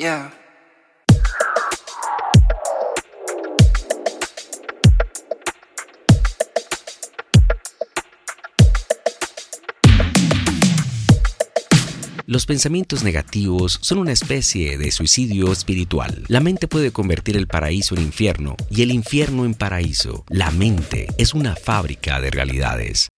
Yeah. Los pensamientos negativos son una especie de suicidio espiritual. La mente puede convertir el paraíso en infierno y el infierno en paraíso. La mente es una fábrica de realidades.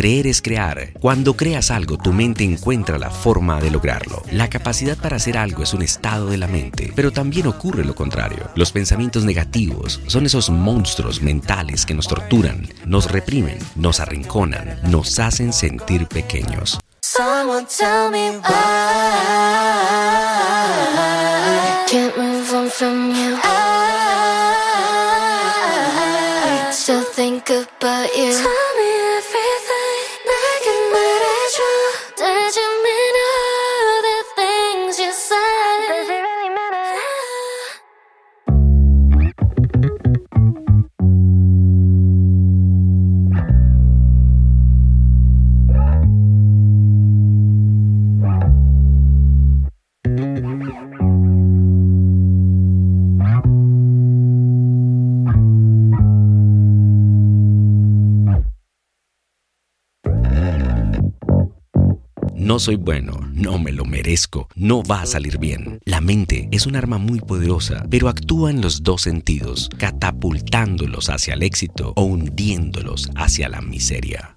Creer es crear. Cuando creas algo, tu mente encuentra la forma de lograrlo. La capacidad para hacer algo es un estado de la mente, pero también ocurre lo contrario. Los pensamientos negativos son esos monstruos mentales que nos torturan, nos reprimen, nos arrinconan, nos hacen sentir pequeños. No soy bueno, no me lo merezco, no va a salir bien. La mente es un arma muy poderosa, pero actúa en los dos sentidos, catapultándolos hacia el éxito o hundiéndolos hacia la miseria.